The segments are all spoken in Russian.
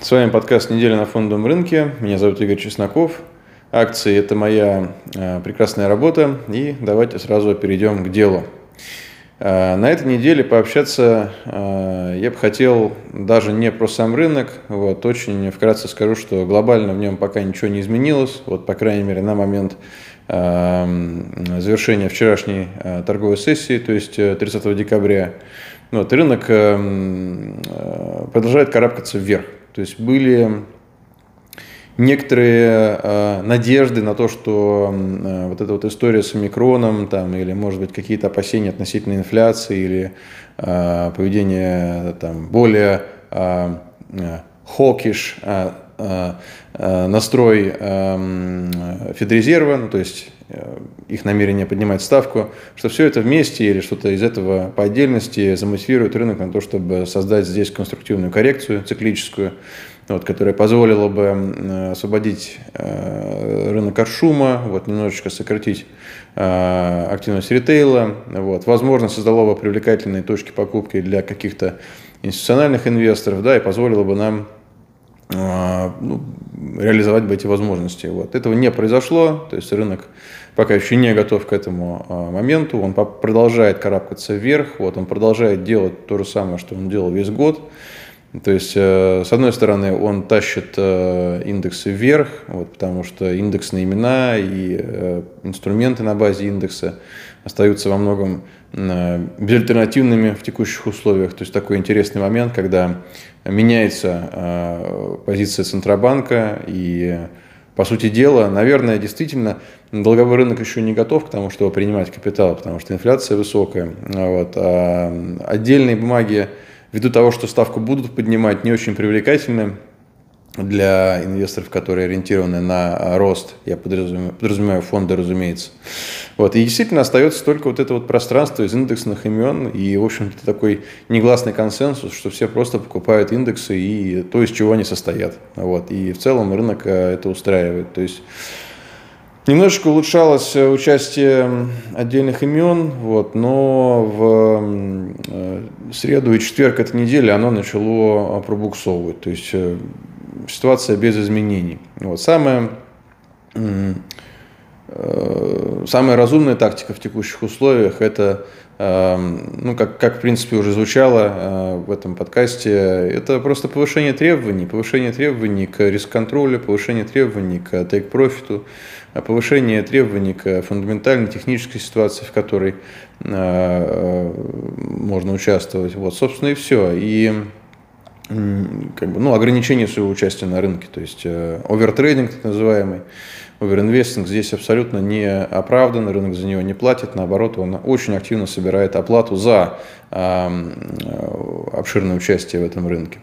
С вами подкаст «Неделя на фондовом рынке». Меня зовут Игорь Чесноков. Акции – это моя э, прекрасная работа. И давайте сразу перейдем к делу. Э, на этой неделе пообщаться э, я бы хотел даже не про сам рынок. Вот, очень вкратце скажу, что глобально в нем пока ничего не изменилось. Вот, по крайней мере, на момент завершения вчерашней торговой сессии, то есть 30 декабря. Вот, рынок продолжает карабкаться вверх. То есть были некоторые э, надежды на то, что э, вот эта вот история с омикроном, там, или, может быть, какие-то опасения относительно инфляции, или э, поведение там, более э, э, э, настрой э, Федрезерва, ну, то есть э, их намерение поднимать ставку, что все это вместе или что-то из этого по отдельности замотивирует рынок на то, чтобы создать здесь конструктивную коррекцию циклическую, вот, которая позволила бы освободить э, рынок от шума, вот, немножечко сократить э, активность ритейла. Вот. Возможно, создало бы привлекательные точки покупки для каких-то институциональных инвесторов, да, и позволило бы нам э, ну, реализовать бы эти возможности. Вот. Этого не произошло, то есть рынок пока еще не готов к этому а, моменту. Он продолжает карабкаться вверх, вот, он продолжает делать то же самое, что он делал весь год. То есть, э, с одной стороны, он тащит э, индексы вверх, вот, потому что индексные имена и э, инструменты на базе индекса остаются во многом безальтернативными в текущих условиях. То есть такой интересный момент, когда меняется позиция Центробанка и по сути дела, наверное, действительно, долговой рынок еще не готов к тому, чтобы принимать капитал, потому что инфляция высокая. Вот. А отдельные бумаги, ввиду того, что ставку будут поднимать, не очень привлекательны для инвесторов, которые ориентированы на рост, я подразумеваю, подразумеваю фонды, разумеется. Вот. И действительно остается только вот это вот пространство из индексных имен и, в общем-то, такой негласный консенсус, что все просто покупают индексы и то, из чего они состоят. Вот. И в целом рынок э, это устраивает. То есть Немножечко улучшалось э, участие отдельных имен, вот, но в э, среду и четверг этой недели оно начало пробуксовывать. То есть ситуация без изменений. Вот. Самое, э, самая разумная тактика в текущих условиях – это, э, ну, как, как в принципе уже звучало э, в этом подкасте, это просто повышение требований, повышение требований к риск-контролю, повышение требований к тейк-профиту, повышение требований к фундаментальной технической ситуации, в которой можно участвовать. Вот, собственно, и все. И как бы, ну, ограничение своего участия на рынке, то есть э, овертрейдинг так называемый, оверинвестинг здесь абсолютно не оправдан, рынок за него не платит, наоборот, он очень активно собирает оплату за э, обширное участие в этом рынке.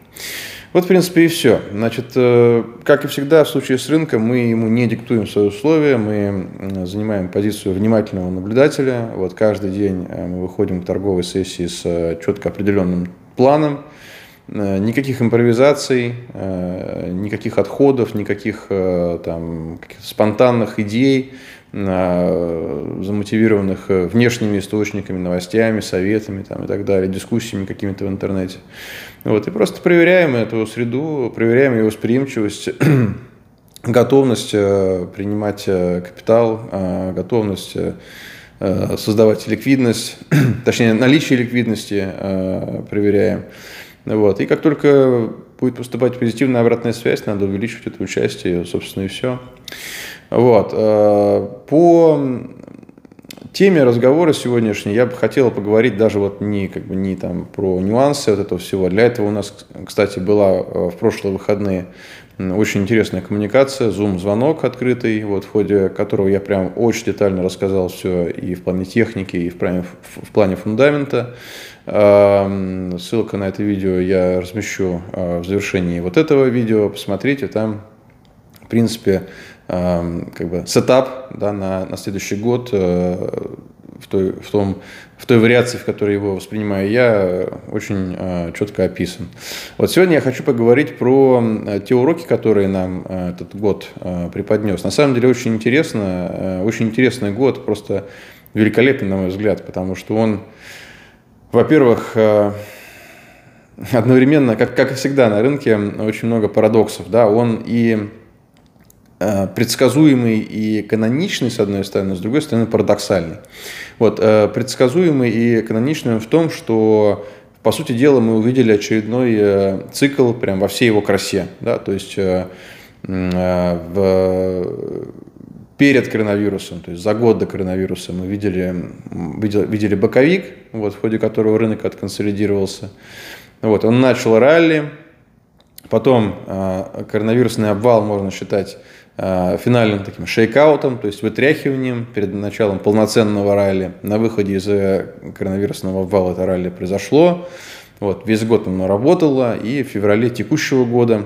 Вот, в принципе, и все. Значит, э, как и всегда в случае с рынком, мы ему не диктуем свои условия, мы занимаем позицию внимательного наблюдателя. Вот каждый день мы выходим к торговой сессии с четко определенным планом, Э, никаких импровизаций, э, никаких отходов, никаких э, там, спонтанных идей, замотивированных внешними источниками, новостями, советами там, и так далее, дискуссиями какими-то в интернете. Вот, и просто проверяем эту среду, проверяем ее восприимчивость, готовность принимать капитал, готовность создавать ликвидность, точнее наличие ликвидности проверяем. Вот. И как только будет поступать позитивная обратная связь, надо увеличивать это участие, собственно, и все. Вот. Э, по теме разговора сегодняшней я бы хотел поговорить даже вот не, как бы, не там про нюансы вот этого всего. Для этого у нас, кстати, была э, в прошлые выходные очень интересная коммуникация, зум-звонок открытый, вот, в ходе которого я прям очень детально рассказал все и в плане техники, и в плане, в плане фундамента. Ссылка на это видео я размещу а, в завершении вот этого видео. Посмотрите, там, в принципе, как бы сетап да, на, на следующий год э, в той, в, том, в той вариации, в которой его воспринимаю я, очень э, четко описан. Вот сегодня я хочу поговорить про те уроки, которые нам э, этот год э, преподнес. На самом деле очень интересно, э, очень интересный год, просто великолепный, на мой взгляд, потому что он, во-первых, э, одновременно, как, как и всегда на рынке, очень много парадоксов. Да? Он и э, предсказуемый и каноничный, с одной стороны, с другой стороны, парадоксальный. Вот, э, предсказуемый и каноничный в том, что по сути дела, мы увидели очередной цикл прям во всей его красе. Да? То есть в, перед коронавирусом, то есть за год до коронавируса мы видели, видели, видели боковик, вот, в ходе которого рынок отконсолидировался. Вот, он начал ралли, потом коронавирусный обвал можно считать Э, финальным таким шейкаутом, то есть вытряхиванием перед началом полноценного ралли. На выходе из э, коронавирусного обвала это ралли произошло. Вот, весь год оно работало, и в феврале текущего года э,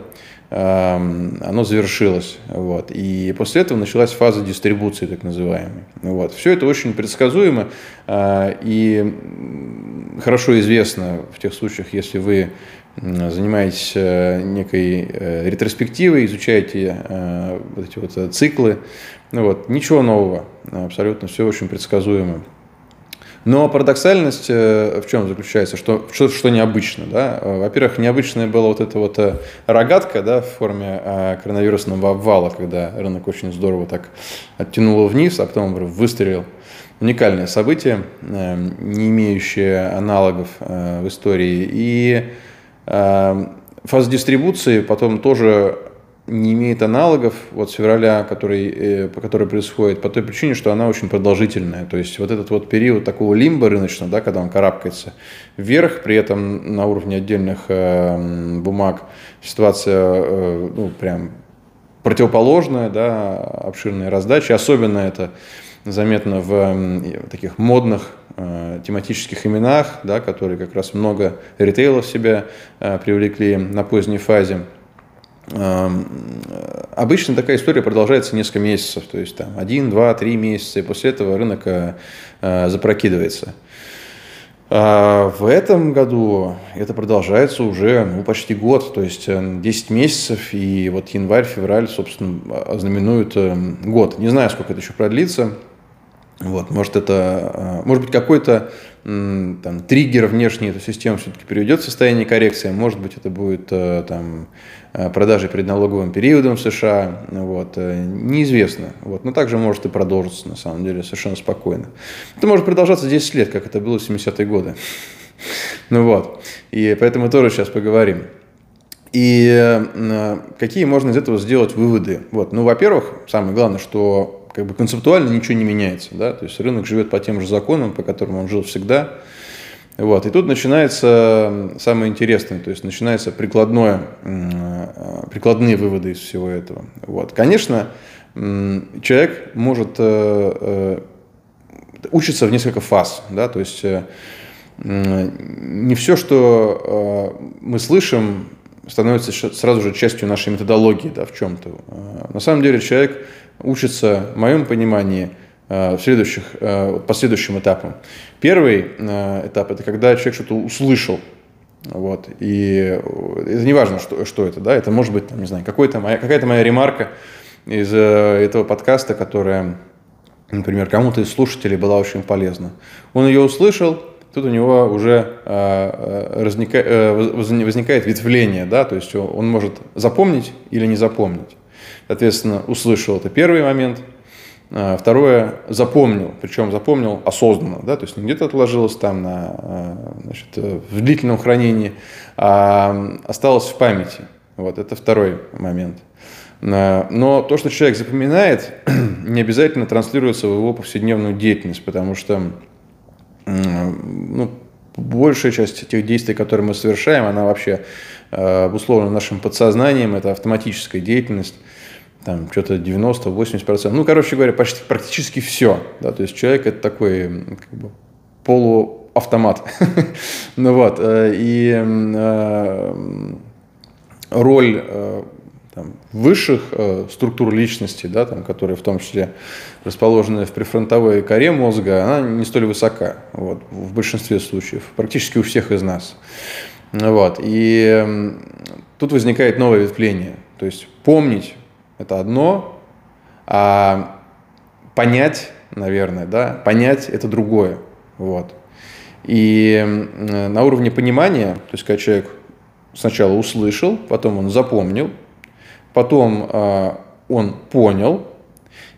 оно завершилось. Вот, и после этого началась фаза дистрибуции, так называемой. Вот. Все это очень предсказуемо э, и хорошо известно в тех случаях, если вы занимаетесь э, некой э, ретроспективой, изучаете вот эти вот циклы. Ну вот, ничего нового, абсолютно все очень предсказуемо. Но парадоксальность в чем заключается, что, что, что необычно. Да? Во-первых, необычная была вот эта вот рогатка да, в форме коронавирусного обвала, когда рынок очень здорово так оттянуло вниз, а потом выстрелил. Уникальное событие, не имеющее аналогов в истории. И Эм, фаза дистрибуции потом тоже не имеет аналогов вот с февраля, который, э, по которой происходит, по той причине, что она очень продолжительная. То есть вот этот вот период такого лимба рыночного, да, когда он карабкается вверх, при этом на уровне отдельных э, бумаг ситуация э, ну, прям противоположная, да, обширные раздачи. Особенно это заметно в таких модных э, тематических именах, да, которые как раз много ритейла в себя э, привлекли на поздней фазе. Обычно такая история продолжается несколько месяцев, то есть там один, два, три месяца, и после этого рынок э, э запрокидывается. А в этом году это продолжается уже ну, почти год, то есть 10 э, месяцев, и вот январь-февраль, собственно, знаменуют э, год. Не знаю, сколько это еще продлится, вот, может, это, может быть, какой-то там, триггер внешний эту систему все-таки приведет в состояние коррекции. Может быть, это будет там, продажи перед налоговым периодом в США. Вот, неизвестно. Вот, но также может и продолжиться, на самом деле, совершенно спокойно. Это может продолжаться 10 лет, как это было в 70-е годы. Ну вот. И поэтому тоже сейчас поговорим. И какие можно из этого сделать выводы? Вот. Ну, во-первых, самое главное, что как бы концептуально ничего не меняется, да, то есть рынок живет по тем же законам, по которым он жил всегда, вот. И тут начинается самое интересное, то есть начинается прикладное, э, прикладные выводы из всего этого. Вот. Конечно, человек может э, э, учиться в несколько фаз, да, то есть не все, что мы слышим, становится сразу же частью нашей методологии да, в чем-то. На самом деле человек учатся, в моем понимании, в следующих, э, по следующим этапам. Первый э, этап – это когда человек что-то услышал, вот, и это не важно, что, что это, да, это может быть, там, не знаю, какой-то моя, какая-то моя ремарка из этого подкаста, которая, например, кому-то из слушателей была очень полезна. Он ее услышал, тут у него уже возникает ветвление, да, то есть он может запомнить или не запомнить. Соответственно, услышал это первый момент. А, второе, запомнил, причем запомнил осознанно, да, то есть не где-то отложилось там на, а, значит, в длительном хранении, а осталось в памяти. Вот, это второй момент. А, но то, что человек запоминает, не обязательно транслируется в его повседневную деятельность, потому что ну, большая часть тех действий, которые мы совершаем, она вообще обусловлена нашим подсознанием, это автоматическая деятельность там что-то 90-80%. Ну, короче говоря, почти, практически все. Да? То есть человек это такой как бы, полуавтомат. ну вот, э, и э, роль э, там, высших структур личности, да, там, которые в том числе расположены в префронтовой коре мозга, она не столь высока вот, в большинстве случаев, практически у всех из нас. Вот, и тут возникает новое ветвление. То есть помнить это одно, а понять, наверное, да, понять это другое. Вот. И на уровне понимания, то есть когда человек сначала услышал, потом он запомнил, потом э, он понял,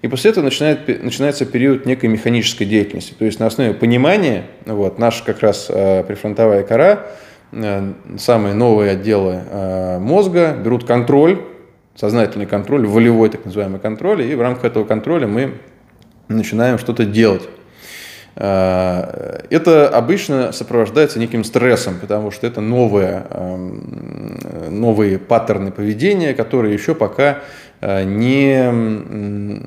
и после этого начинает, начинается период некой механической деятельности. То есть на основе понимания, вот, наша как раз э, префронтовая кора, э, самые новые отделы э, мозга берут контроль, сознательный контроль, волевой так называемый контроль, и в рамках этого контроля мы начинаем что-то делать. Э, это обычно сопровождается неким стрессом, потому что это новые, эм, новые паттерны поведения, которые еще пока не,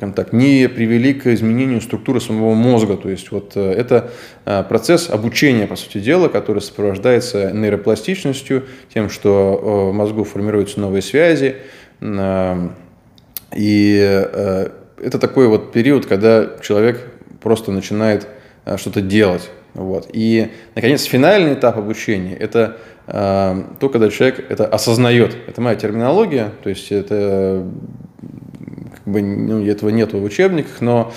как так, не привели к изменению структуры самого мозга. То есть вот э, это процесс обучения, по сути дела, который сопровождается нейропластичностью, тем, что в мозгу формируются новые связи. И это такой вот период, когда человек просто начинает э, что-то делать. Вот. И, наконец, финальный этап обучения – это э, то, когда человек это осознает. Это моя терминология, то есть это как бы, ну, этого нет в учебниках, но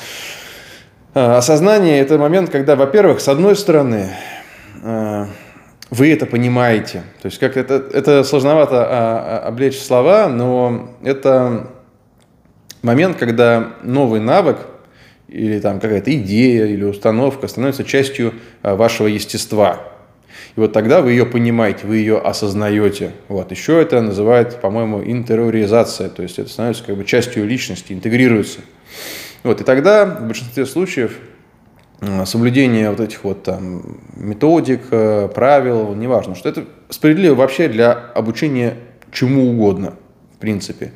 э, осознание – это момент, когда, во-первых, с одной стороны, э, вы это понимаете. То есть как это, это сложновато а, а, облечь слова, но это момент, когда новый навык или там какая-то идея или установка становится частью а, вашего естества. И вот тогда вы ее понимаете, вы ее осознаете. Вот. Еще это называют, по-моему, интериоризация, то есть это становится как бы частью личности, интегрируется. Вот. И тогда в большинстве случаев а, соблюдение вот этих вот там методик, э, правил, неважно, что это справедливо вообще для обучения чему угодно, в принципе.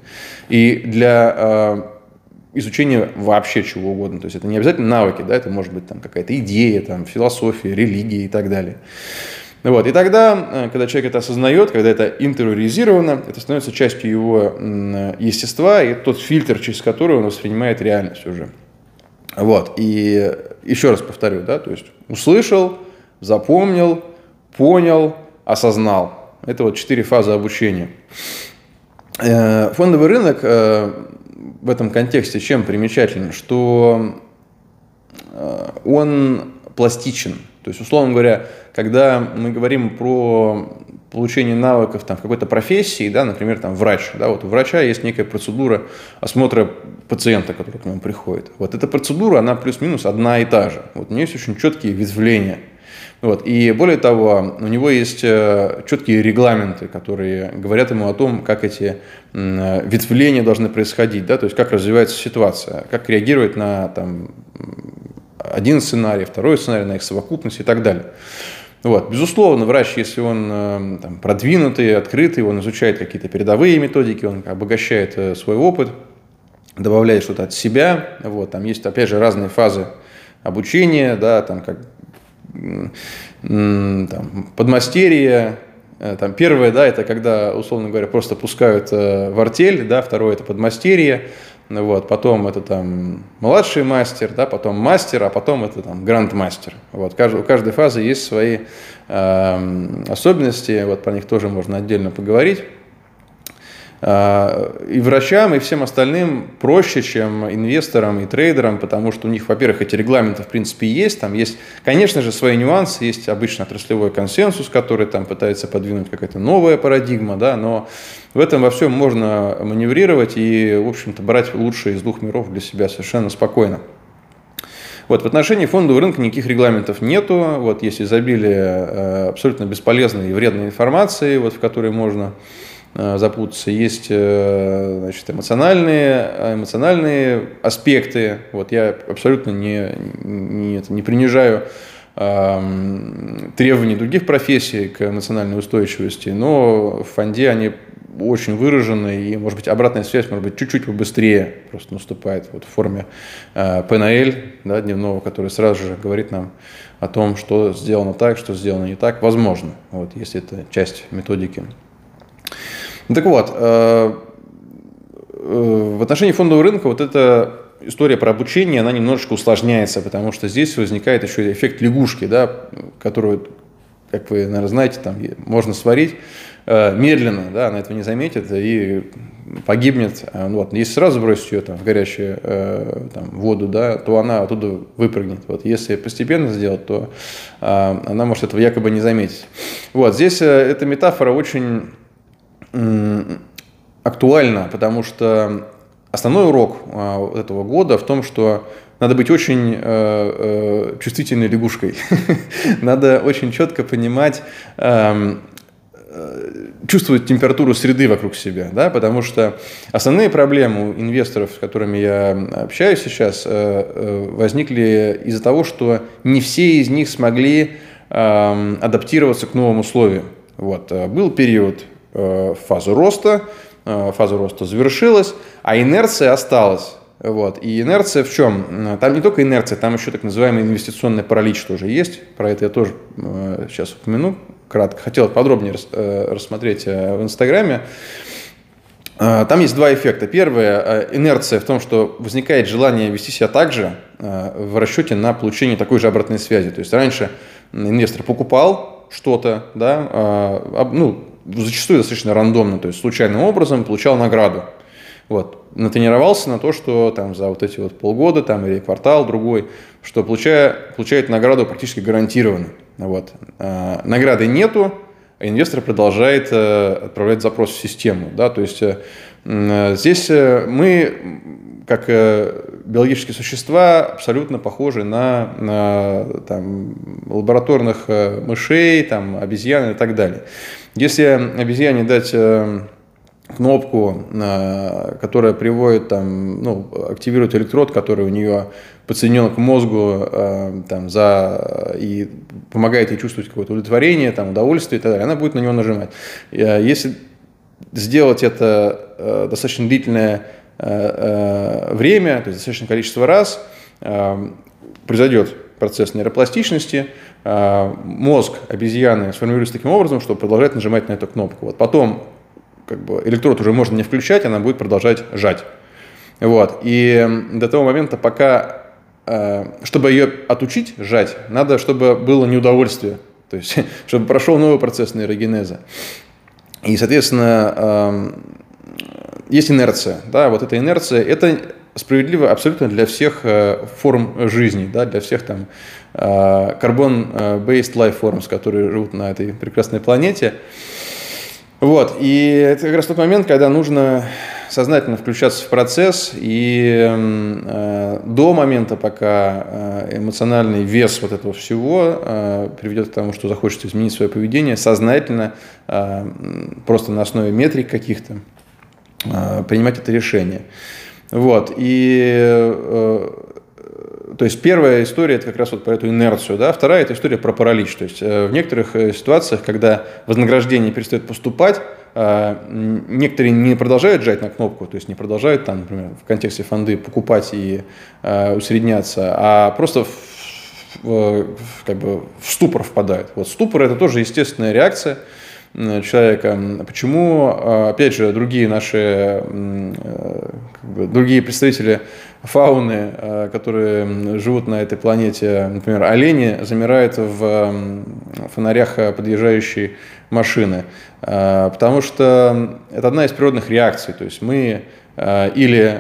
И для а, изучение вообще чего угодно. То есть это не обязательно навыки, да, это может быть там какая-то идея, там, философия, религия и так далее. Вот. И тогда, э, когда человек это осознает, когда это интериоризировано, это становится частью его естества и тот фильтр, через который он воспринимает реальность уже. Вот. И еще раз повторю, да, то есть услышал, запомнил, понял, осознал. Это вот четыре фазы обучения. Э, фондовый рынок э, в этом контексте чем примечателен, что э, он пластичен. То есть, условно говоря, когда мы говорим про получение навыков там, в какой-то профессии, да, например, там, врач, да, вот у врача есть некая процедура осмотра пациента, который к нему приходит. Вот эта процедура, она плюс-минус одна и та же. Вот у нее есть очень четкие ветвления – вот. И более того, у него есть э, четкие регламенты, которые говорят ему о том, как эти ветвления должны происходить, да, то есть как развивается ситуация, как реагировать на там, один сценарий, второй сценарий, на их совокупность и так далее. Вот. Безусловно, врач, если он э, там, продвинутый, открытый, он изучает какие-то передовые методики, он обогащает э, свой опыт, добавляет что-то от себя. Вот. Там есть, опять же, разные фазы обучения, да, там как там, подмастерье, э, там, первое, да, это когда, условно говоря, просто пускают э, в артель, да, второе это подмастерье, вот, потом это там младший мастер, да, потом мастер, а потом это там грандмастер. Вот, у каждой фазы есть свои э, особенности, вот про них тоже можно отдельно поговорить. А, и врачам, и всем остальным проще, чем инвесторам и трейдерам, потому что у них, во-первых, эти регламенты в принципе есть, там есть, конечно же, свои нюансы, есть обычно отраслевой консенсус, который там пытается подвинуть какая-то новая парадигма, да, но в этом во всем можно маневрировать и, в общем-то, брать лучшее из двух миров для себя совершенно спокойно. Вот, в отношении фондового рынка никаких регламентов нету. Вот, есть изобилие э, абсолютно бесполезной и вредной информации, вот, в которой можно запутаться. Есть э, значит, эмоциональные, эмоциональные аспекты. Вот я абсолютно не, не, не принижаю требований других профессий к национальной устойчивости, но в фонде они очень выражены, и, может быть, обратная связь, может быть, чуть-чуть побыстрее просто наступает вот в форме э, ПНЛ, да, дневного, который сразу же говорит нам о том, что сделано так, что сделано не так, возможно, вот, если это часть методики. Ну, так вот, э, э, в отношении фондового рынка вот эта история про обучение, она немножечко усложняется, потому что здесь возникает еще эффект лягушки, да, которую, как вы, наверное, знаете, там можно сварить э, медленно, да, она этого не заметит и погибнет. Э, вот. Если сразу бросить ее там, в горячую там, воду, да, то она оттуда выпрыгнет. Вот. Если постепенно сделать, то э, она может этого якобы не заметить. Вот. Здесь эта метафора очень актуальна, потому что основной урок э, этого года в том, что надо быть очень э, э, чувствительной лягушкой. надо очень четко понимать, эм, э, чувствовать температуру среды вокруг себя, да, потому что основные проблемы у инвесторов, с которыми я общаюсь сейчас, э, возникли из-за того, что не все из них смогли эм, адаптироваться к новым условиям. Вот. Был период фазы роста, фаза роста завершилась, а инерция осталась. Вот. И инерция в чем? Там не только инерция, там еще так называемый инвестиционный паралич тоже есть. Про это я тоже э, сейчас упомяну кратко. Хотел подробнее рас, э, рассмотреть э, в Инстаграме. Э, там есть два эффекта. Первое, э, инерция в том, что возникает желание вести себя так же э, в расчете на получение такой же обратной связи. То есть раньше инвестор покупал что-то, да, ну, зачастую достаточно рандомно, то есть случайным образом получал награду. Вот. Натренировался на то, что там за вот эти вот полгода там, или квартал другой, что получая, получает награду практически гарантированно. Вот. А, награды нету, а инвестор продолжает а, отправлять запрос в систему. Да? То есть а, здесь мы, как биологические существа, абсолютно похожи на, на там, лабораторных мышей, там, обезьян и так далее. Если обезьяне дать кнопку, э, которая приводит там, ну, активирует электрод, который у нее подсоединен к мозгу э, там, за, и помогает ей чувствовать какое-то удовлетворение, там, удовольствие и так далее, она будет на него нажимать. Э, если сделать это достаточно длительное время, то есть достаточное количество раз, произойдет процесс нейропластичности, мозг обезьяны сформируется таким образом, что продолжает нажимать на эту кнопку. Вот потом как бы электрод уже можно не включать, она будет продолжать жать. Вот. И до того момента, пока, э, чтобы ее отучить жать, надо, чтобы было неудовольствие. То есть, чтобы прошел новый процесс нейрогенеза. И, соответственно, эм, есть инерция. Да, вот эта инерция, это справедливо абсолютно для всех э, форм жизни, да, для всех там carbon-based э, life forms, которые живут на этой прекрасной планете. Вот, и это как раз тот момент, когда нужно сознательно включаться в процесс, и э, до момента, пока э, эмоциональный вес вот этого всего э, приведет к тому, что захочется изменить свое поведение, сознательно, э, просто на основе метрик каких-то, э, принимать это решение. Вот, и э, то есть первая история это как раз вот про эту инерцию, да, вторая это история про паралич. То есть э, в некоторых э, ситуациях, когда вознаграждение перестает поступать, э, некоторые не продолжают жать на кнопку, то есть не продолжают там, например, в контексте фонды покупать и усредняться, а просто в, как бы в ступор впадают. Вот ступор это тоже естественная реакция человека. Почему, опять же, другие наши, бы, другие представители фауны, э, которые живут на этой планете, например, олени, замирают в фонарях подъезжающей машины, э, потому что это одна из природных реакций. То есть мы э, или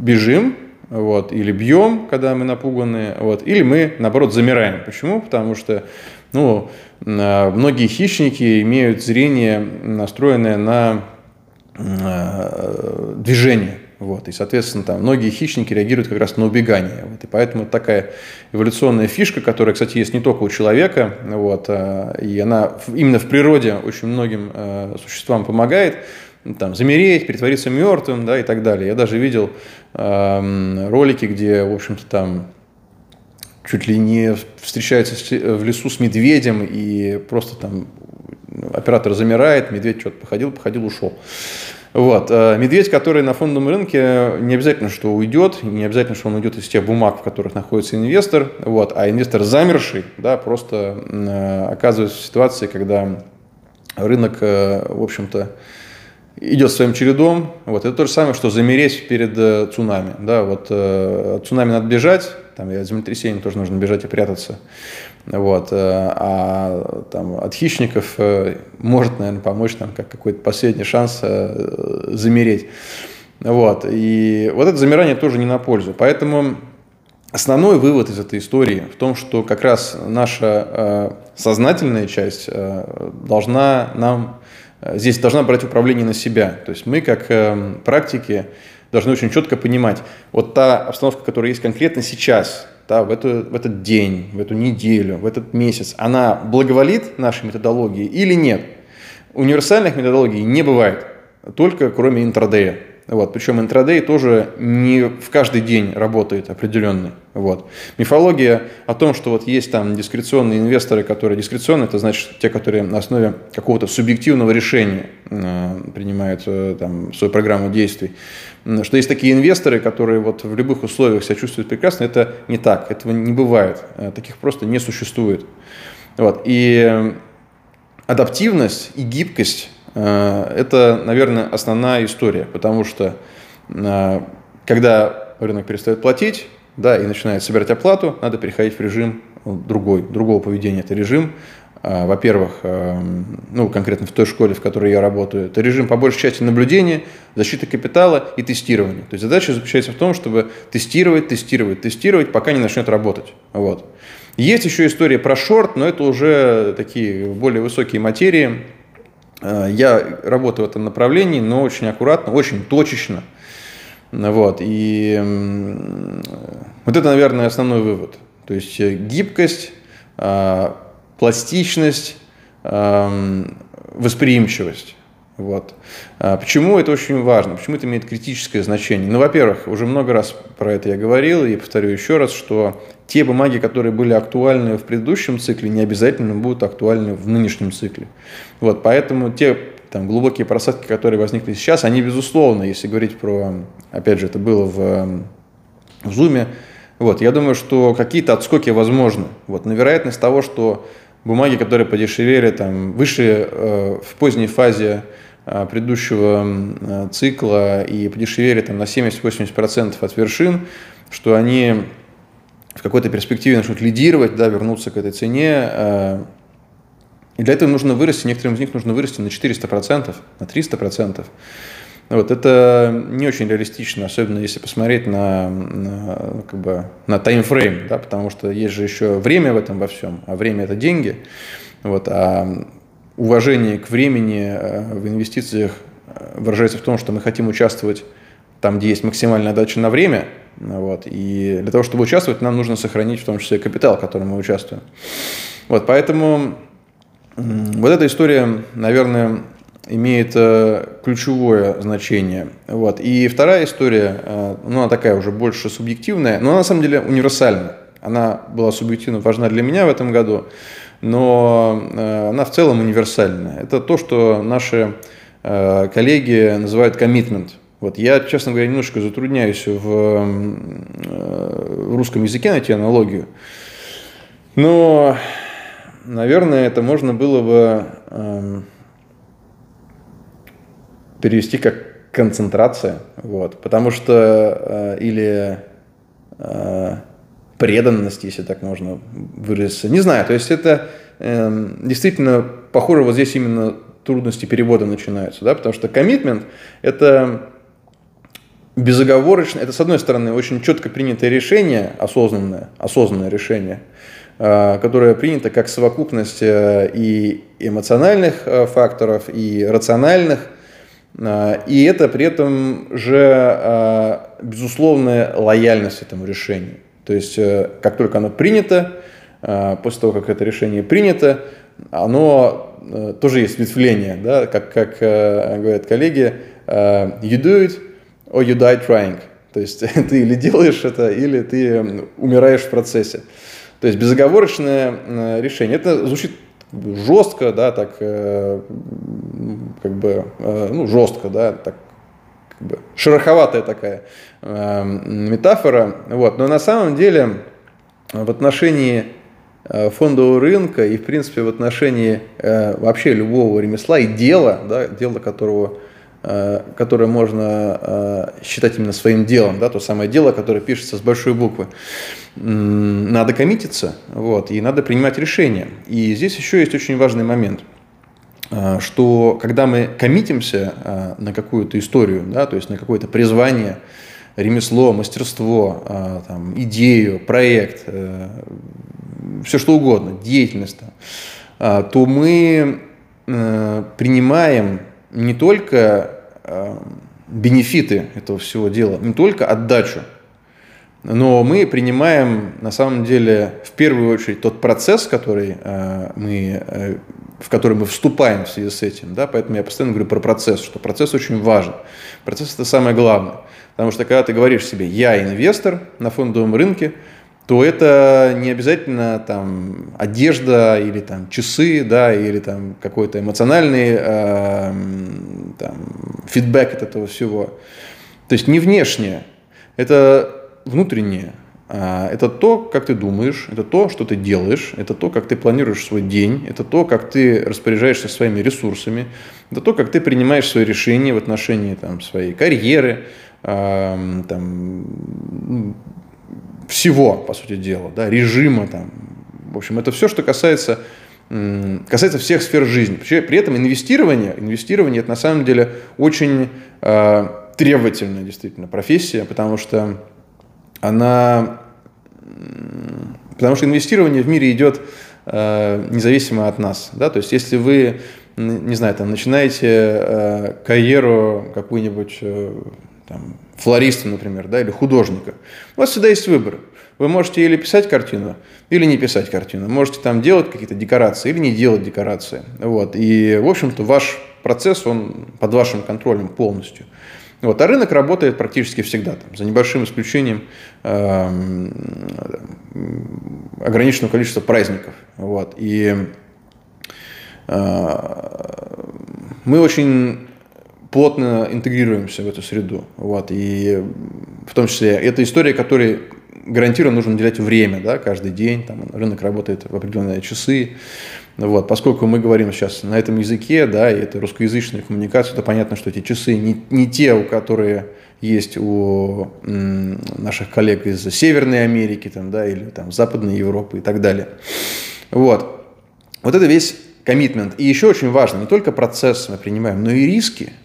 бежим, вот, или бьем, когда мы напуганы, вот, или мы, наоборот, замираем. Почему? Потому что ну, многие хищники имеют зрение, настроенное на движение. Вот, и, соответственно, там многие хищники реагируют как раз на убегание. Вот, и поэтому это такая эволюционная фишка, которая, кстати, есть не только у человека, вот, а, и она именно в природе очень многим э, существам помогает там, замереть, притвориться мертвым да, и так далее. Я даже видел э, ролики, где, в общем-то, там чуть ли не встречается в лесу с медведем и просто там оператор замирает, медведь что-то походил, походил, ушел. Вот. Э, медведь, который на фондовом рынке, не обязательно, что уйдет, не обязательно, что он уйдет из тех бумаг, в которых находится инвестор, вот, а инвестор замерший, да, просто э, оказывается в ситуации, когда рынок, э, в общем-то, идет своим чередом. Вот. Это то же самое, что замереть перед э, цунами. Да? Вот, э, цунами надо бежать, там, и от землетрясения тоже нужно бежать и прятаться. Вот. Э, а там, от хищников э, может, наверное, помочь там, как какой-то последний шанс э, замереть. Вот. И вот это замирание тоже не на пользу. Поэтому основной вывод из этой истории в том, что как раз наша сознательная часть должна нам здесь должна брать управление на себя. То есть мы как практики должны очень четко понимать, вот та обстановка, которая есть конкретно сейчас, да, в, эту, в этот день, в эту неделю, в этот месяц, она благоволит нашей методологии или нет? Универсальных методологий не бывает, только кроме интрадея. Вот. Причем интрадей тоже не в каждый день работает определенный. Вот. Мифология о том, что вот есть там дискреционные инвесторы, которые дискреционные, это значит те, которые на основе какого-то субъективного решения э, принимают э, там, свою программу действий. Что есть такие инвесторы, которые вот в любых условиях себя чувствуют прекрасно, это не так, этого не бывает, э, таких просто не существует. Вот. И э, адаптивность и гибкость это, наверное, основная история, потому что э, когда рынок перестает платить, да, и начинает собирать оплату, надо переходить в режим другой, другого поведения. Это режим, э, во-первых, ну, конкретно в той школе, в которой я работаю, это режим по большей части наблюдения, защиты капитала и тестирования. То есть задача заключается в том, чтобы тестировать, тестировать, тестировать, пока не начнет работать. Вот. Есть еще история про шорт, но это уже такие более высокие материи, Э, я работаю в этом направлении, но очень аккуратно, очень точечно. Вот. И вот это, наверное, основной вывод. То есть э, гибкость, э, пластичность, восприимчивость. Вот. Почему это очень важно? Почему это имеет критическое значение? Ну, во-первых, уже много раз про это я говорил, и повторю еще раз, что те бумаги, которые были актуальны в предыдущем цикле, не обязательно будут актуальны в нынешнем цикле. Вот, поэтому те там, глубокие просадки, которые возникли сейчас, они, безусловно, если говорить про, опять же, это было в, в Zoom, вот, я думаю, что какие-то отскоки возможны. Вот, на вероятность того, что бумаги, которые подешевели там, выше э, в поздней фазе Э, предыдущего э, цикла и подешевели там, на 70-80% от вершин, что они в какой-то перспективе начнут лидировать, да, вернуться к этой цене. Э, и для этого нужно вырасти, некоторым из них нужно вырасти на 400%, на 300%. Вот, это не очень реалистично, особенно если посмотреть на, на, как бы, на таймфрейм, да, потому что есть же еще время в этом во всем, а время – это деньги. Вот, а уважение к времени э, в инвестициях э, выражается в том, что мы хотим участвовать там, где есть максимальная отдача на время. Вот, и для того, чтобы участвовать, нам нужно сохранить в том числе капитал, в котором мы участвуем. Вот, поэтому вот эта история, наверное, имеет э, ключевое значение. Вот. И вторая история, ну, она такая уже больше субъективная, но она на самом деле универсальна. Она была субъективно важна для меня в этом году но э, она в целом универсальная. Это то, что наши э, коллеги называют commitment. Вот я, честно говоря, немножко затрудняюсь в, э, в русском языке найти аналогию. Но, наверное, это можно было бы эм, перевести как концентрация. Вот, потому что или преданность, если так можно выразиться. Не знаю, то есть это э, действительно похоже, вот здесь именно трудности перевода начинаются, да, потому что коммитмент – это безоговорочно, это, с одной стороны, очень четко принятое решение, осознанное, осознанное решение, э, которое принято как совокупность э, и эмоциональных э, факторов, и рациональных, и это при этом же безусловная лояльность этому решению. То есть, как только оно принято, после того, как это решение принято, оно тоже есть ветвление, да, как, как говорят коллеги, you do it or you die trying. То есть ты или делаешь это, или ты умираешь в процессе. То есть безоговорочное решение. Это звучит жестко, да, так как бы, ну, жестко, да, так как бы шероховатая такая э, метафора. Вот. Но на самом деле в отношении э, фондового рынка и, в принципе, в отношении э, вообще любого ремесла и дела, да, дела которого которое можно считать именно своим делом, да, то самое дело, которое пишется с большой буквы. Надо коммититься, вот, и надо принимать решения. И здесь еще есть очень важный момент – что когда мы коммитимся на какую-то историю, да, то есть на какое-то призвание, ремесло, мастерство, там, идею, проект, э, все что угодно, деятельность, то мы э, принимаем не только бенефиты этого всего дела, не только отдачу, но мы принимаем на самом деле в первую очередь тот процесс, который мы, э, в который мы вступаем в связи с этим. Да? Поэтому я постоянно говорю про процесс, что процесс очень важен. Процесс это самое главное. Потому что когда ты говоришь себе «я инвестор на фондовом рынке», то это не обязательно там одежда или там часы, да, или там какой-то эмоциональный э, там, фидбэк от этого всего. То есть не внешнее, это внутреннее. А, это то, как ты думаешь, это то, что ты делаешь, это то, как ты планируешь свой день, это то, как ты распоряжаешься своими ресурсами, это то, как ты принимаешь свои решения в отношении там, своей карьеры, там, ну, всего, по сути дела, да, режима, там, в общем, это все, что касается, касается всех сфер жизни. При этом инвестирование, инвестирование это на самом деле очень э, требовательная действительно профессия, потому что она, потому что инвестирование в мире идет э, независимо от нас, да, то есть если вы не знаю, там, начинаете э, карьеру какую-нибудь э, там, флориста, например, да, или художника, у вас всегда есть выбор. Вы можете или писать картину, или не писать картину. Можете там делать какие-то декорации или не делать декорации. Вот. И, в общем-то, ваш процесс, он под вашим контролем полностью. Вот. А рынок работает практически всегда, там, за небольшим исключением э, ограниченного количества праздников. Вот. И э, мы очень плотно интегрируемся в эту среду. Вот, и в том числе это история, которой гарантированно нужно уделять время, да, каждый день, там, рынок работает в определенные часы. Вот, поскольку мы говорим сейчас на этом языке, да, и это русскоязычная коммуникация, то понятно, что эти часы не, не те, у которые есть у наших коллег из Северной Америки там, да, или там, Западной Европы и так далее. Вот. Вот это весь коммитмент. И еще очень важно, не только процесс мы принимаем, но и риски –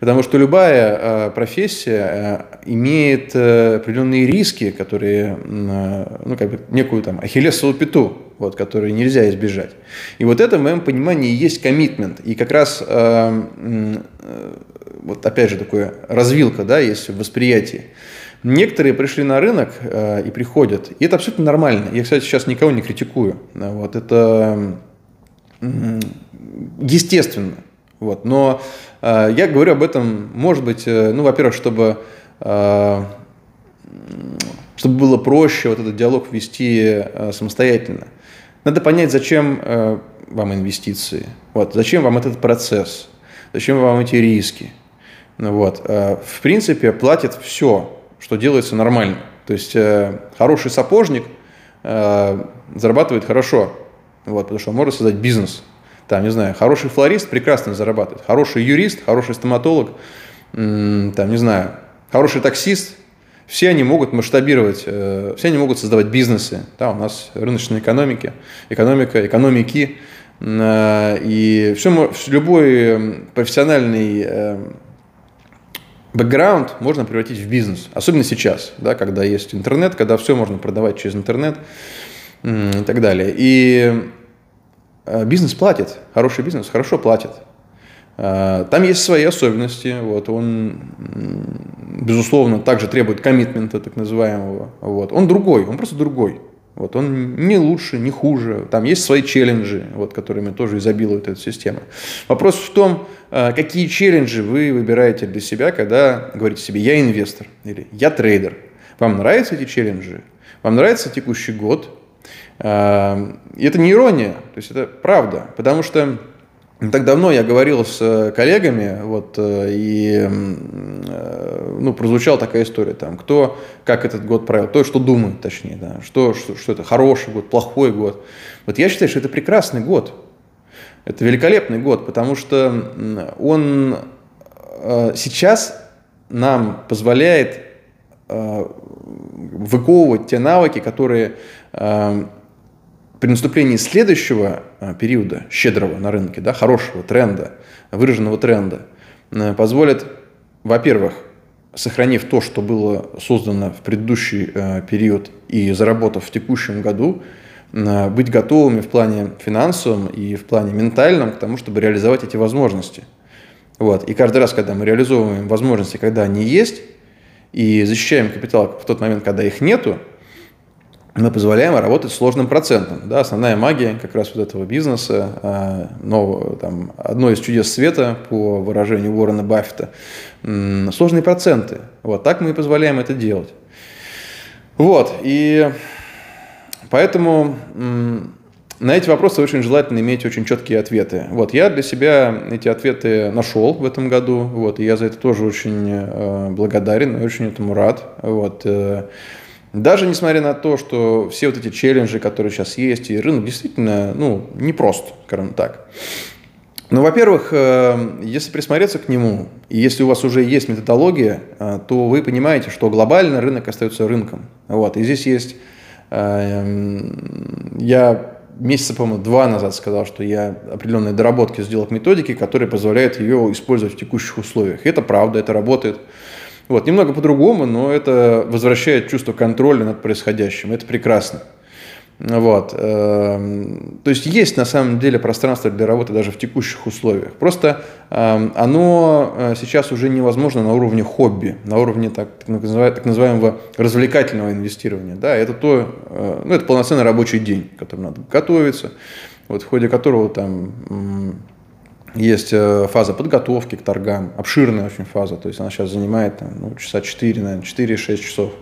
Потому что любая э, профессия э, имеет э, определенные риски, которые, ну, как бы некую там ахиллесову пяту, вот, которые нельзя избежать. И вот это, в моем понимании, есть коммитмент. И как раз, вот опять же, такое развилка, да, есть в восприятии. Некоторые пришли на рынок э, и приходят, и это абсолютно нормально. Я, кстати, сейчас никого не критикую. Вот, это естественно. Вот, но Э, я говорю об этом, может быть, э, ну, во-первых, чтобы, э, чтобы было проще вот этот диалог вести самостоятельно. Надо понять, зачем вам инвестиции, вот, зачем вам этот процесс, зачем вам эти риски. Ну, вот. В принципе, платит все, что делается нормально. То есть хороший сапожник зарабатывает хорошо, вот, потому что он может создать бизнес – там, не знаю, хороший флорист прекрасно зарабатывает, хороший юрист, хороший стоматолог, там, не знаю, хороший таксист, все они могут масштабировать, э, все они могут создавать бизнесы. Да, у нас рыночная экономика, экономика, экономики, э, и все, любой профессиональный э, бэкграунд можно превратить в бизнес, особенно сейчас, да, когда есть интернет, когда все можно продавать через интернет и так далее. И бизнес платит, хороший бизнес хорошо платит. Э, там есть свои особенности. Вот, он, безусловно, также требует коммитмента, так называемого. Вот. Он другой, он просто другой. Вот, он не лучше, не хуже. Там есть свои челленджи, вот, которыми тоже изобилует эта система. Вопрос в том, э, какие челленджи вы выбираете для себя, когда говорите себе «я инвестор» или «я трейдер». Вам нравятся эти челленджи? Вам нравится текущий год? Эм, и это не ирония, то есть это правда, потому что не так давно я говорил с э, коллегами, вот, э, и э, ну, прозвучала такая история, там, кто как этот год провел, кто что думает, точнее, да, что, что, что это хороший год, плохой год. Вот я считаю, что это прекрасный год, это великолепный год, потому что он сейчас нам позволяет выковывать те навыки, которые э, при наступлении следующего э, периода, щедрого на рынке, да, хорошего тренда, выраженного тренда, э, позволят, во-первых, сохранив то, что было создано в предыдущий э, период и заработав в текущем году, быть готовыми в плане финансовом и в плане ментальном к тому, чтобы реализовать эти возможности. Вот. И каждый раз, когда мы реализовываем возможности, когда они есть, и защищаем капитал в тот момент, когда их нету, мы позволяем работать сложным процентом. Да, основная магия как раз вот этого бизнеса, а, но там, одно из чудес света, по выражению Уоррена Баффета, сложные проценты. Вот так мы и позволяем это делать. Вот, и поэтому на эти вопросы очень желательно иметь очень четкие ответы. Вот, я для себя эти ответы нашел в этом году, вот, и я за это тоже очень э, благодарен и очень этому рад. Вот, э, даже несмотря на то, что все вот эти челленджи, которые сейчас есть, и рынок действительно, ну, непрост, скажем так. Ну, во-первых, э, если присмотреться к нему, и если у вас уже есть методология, э, то вы понимаете, что глобально рынок остается рынком. Вот, и здесь есть... Э, я месяца, по-моему, два назад сказал, что я определенные доработки сделал к методике, которые позволяют ее использовать в текущих условиях. И это правда, это работает. Вот, немного по-другому, но это возвращает чувство контроля над происходящим. Это прекрасно. Вот. Эм, то есть есть на самом деле пространство для работы даже в текущих условиях. Просто эм, оно э, сейчас уже невозможно на уровне хобби, на уровне так, так называемого развлекательного инвестирования. Да, это, то, э, ну, это полноценный рабочий день, к которому надо готовиться, вот, в ходе которого там есть э, фаза подготовки к торгам, обширная очень фаза, то есть она сейчас занимает там, ну, часа 4, наверное, 4-6 часов.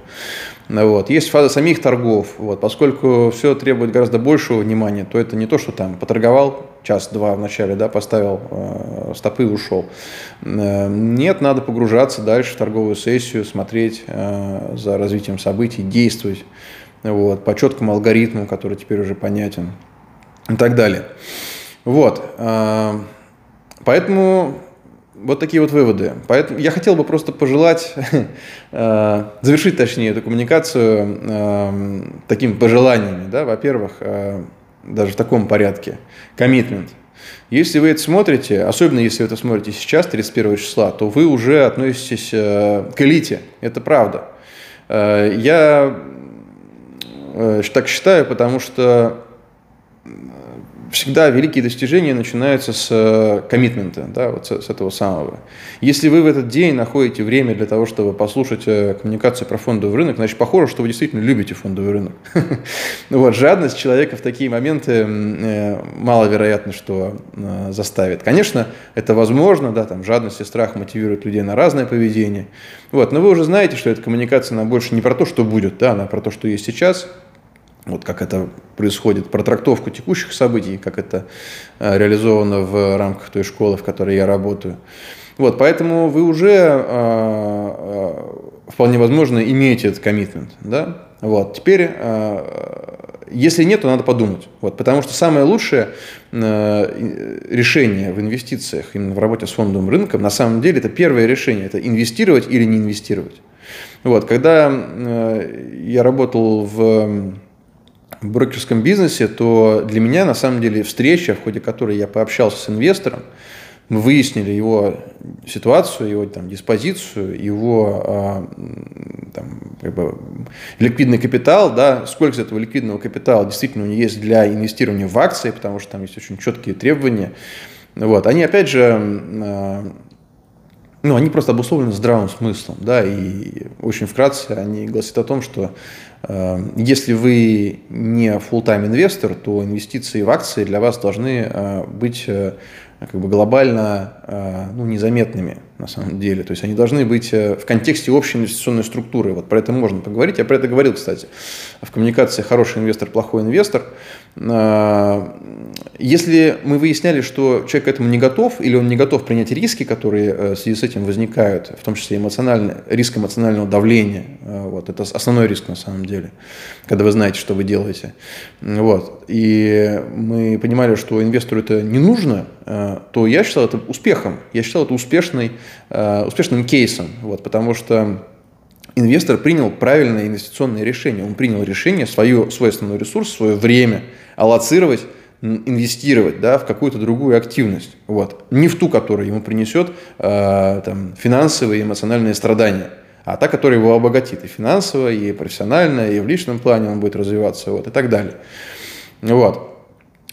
Вот. Есть фаза самих торгов, вот. поскольку все требует гораздо большего внимания, то это не то, что там поторговал час-два в начале, да, поставил э, стопы и ушел. Э, нет, надо погружаться дальше в торговую сессию, смотреть э, за развитием событий, действовать вот, по четкому алгоритму, который теперь уже понятен и так далее. Вот. Э, Поэтому вот такие вот выводы. Поэтому я хотел бы просто пожелать, э, завершить точнее эту коммуникацию э, такими пожеланиями. Да? Во-первых, э, даже в таком порядке. Коммитмент. Если вы это смотрите, особенно если вы это смотрите сейчас, 31 числа, то вы уже относитесь к элите. Это правда. Я так считаю, потому что всегда великие достижения начинаются с э, коммитмента, да, вот с, с этого самого. Если вы в этот день находите время для того, чтобы послушать э, коммуникацию про фондовый рынок, значит, похоже, что вы действительно любите фондовый рынок. Вот, жадность человека в такие моменты э, маловероятно, что заставит. Конечно, это возможно, да, там жадность и страх мотивируют людей на разное поведение. Вот, но вы уже знаете, что эта коммуникация, она больше не про то, что будет, да, она про то, что есть сейчас – вот как это происходит, про трактовку текущих событий, как это э, реализовано в рамках той школы, в которой я работаю. Вот, поэтому вы уже э, э, вполне возможно имеете этот коммитмент, да? Вот, теперь, если нет, то надо подумать, вот, потому что самое лучшее решение в инвестициях, именно в работе с фондовым рынком, на самом деле это первое решение, это инвестировать или не инвестировать. Вот, когда я работал в в брокерском бизнесе, то для меня на самом деле встреча, в ходе которой я пообщался с инвестором, мы выяснили его ситуацию, его там, диспозицию, его а, там, как бы, ликвидный капитал, да, сколько из этого ликвидного капитала действительно у него есть для инвестирования в акции, потому что там есть очень четкие требования. Вот. Они, опять же, а, ну, они просто обусловлены здравым смыслом, да, и очень вкратце они гласят о том, что э, если вы не full-time инвестор, то инвестиции в акции для вас должны э, быть э, как бы глобально э, ну, незаметными на самом деле. То есть они должны быть э, в контексте общей инвестиционной структуры. Вот про это можно поговорить. Я про это говорил, кстати, в коммуникации «хороший инвестор, плохой инвестор». А, если мы выясняли, что человек к этому не готов, или он не готов принять риски, которые э, в связи с этим возникают, в том числе эмоциональный, риск эмоционального давления, э, вот, это основной риск на самом деле, когда вы знаете, что вы делаете. Вот, и мы понимали, что инвестору это не нужно, э, то я считал это успехом, я считал это успешной, успешным кейсом, вот, потому что инвестор принял правильное инвестиционное решение. Он принял решение свое, свой основной ресурс, свое время аллоцировать инвестировать да, в какую-то другую активность. Вот. Не в ту, которая ему принесет э, там, финансовые и эмоциональные страдания, а та, которая его обогатит и финансово, и профессионально, и в личном плане он будет развиваться, вот, и так далее. Вот.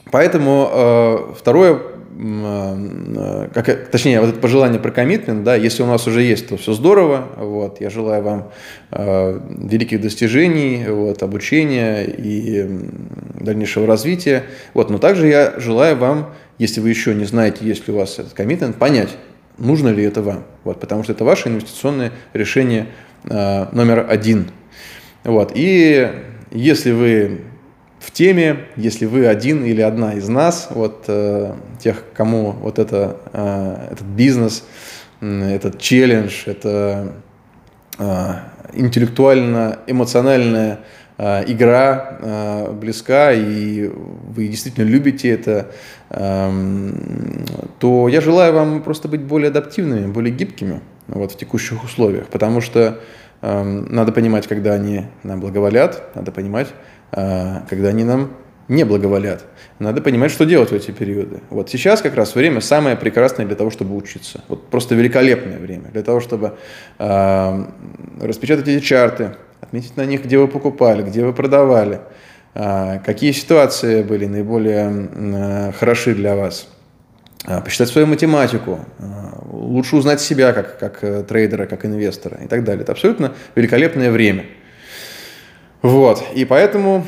Поэтому э, второе Э, как, точнее, вот это пожелание про коммитмент, да, если у нас уже есть, то все здорово, вот, я желаю вам э, великих достижений, вот, обучения и дальнейшего развития, вот, но также я желаю вам, если вы еще не знаете, есть ли у вас этот коммитмент, понять, нужно ли это вам, вот, потому что это ваше инвестиционное решение э, номер один, вот, и если вы в теме, если вы один или одна из нас, вот э, тех, кому вот это, э, этот бизнес, э, этот челлендж, это э, интеллектуально-эмоциональная э, игра э, близка, и вы действительно любите это, э, то я желаю вам просто быть более адаптивными, более гибкими вот, в текущих условиях, потому что э, надо понимать, когда они нам благоволят, надо понимать, когда они нам не благоволят. Надо понимать, что делать в эти периоды. Вот сейчас как раз время самое прекрасное для того, чтобы учиться. Вот просто великолепное время для того, чтобы э, распечатать эти чарты, отметить на них, где вы покупали, где вы продавали, э, какие ситуации были наиболее э, хороши для вас, э, посчитать свою математику, э, лучше узнать себя как, как э, трейдера, как инвестора и так далее. Это абсолютно великолепное время. Вот, и поэтому,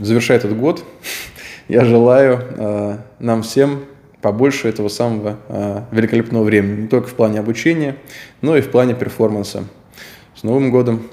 завершая этот год, я желаю э, нам всем побольше этого самого э, великолепного времени, не только в плане обучения, но и в плане перформанса. С Новым годом!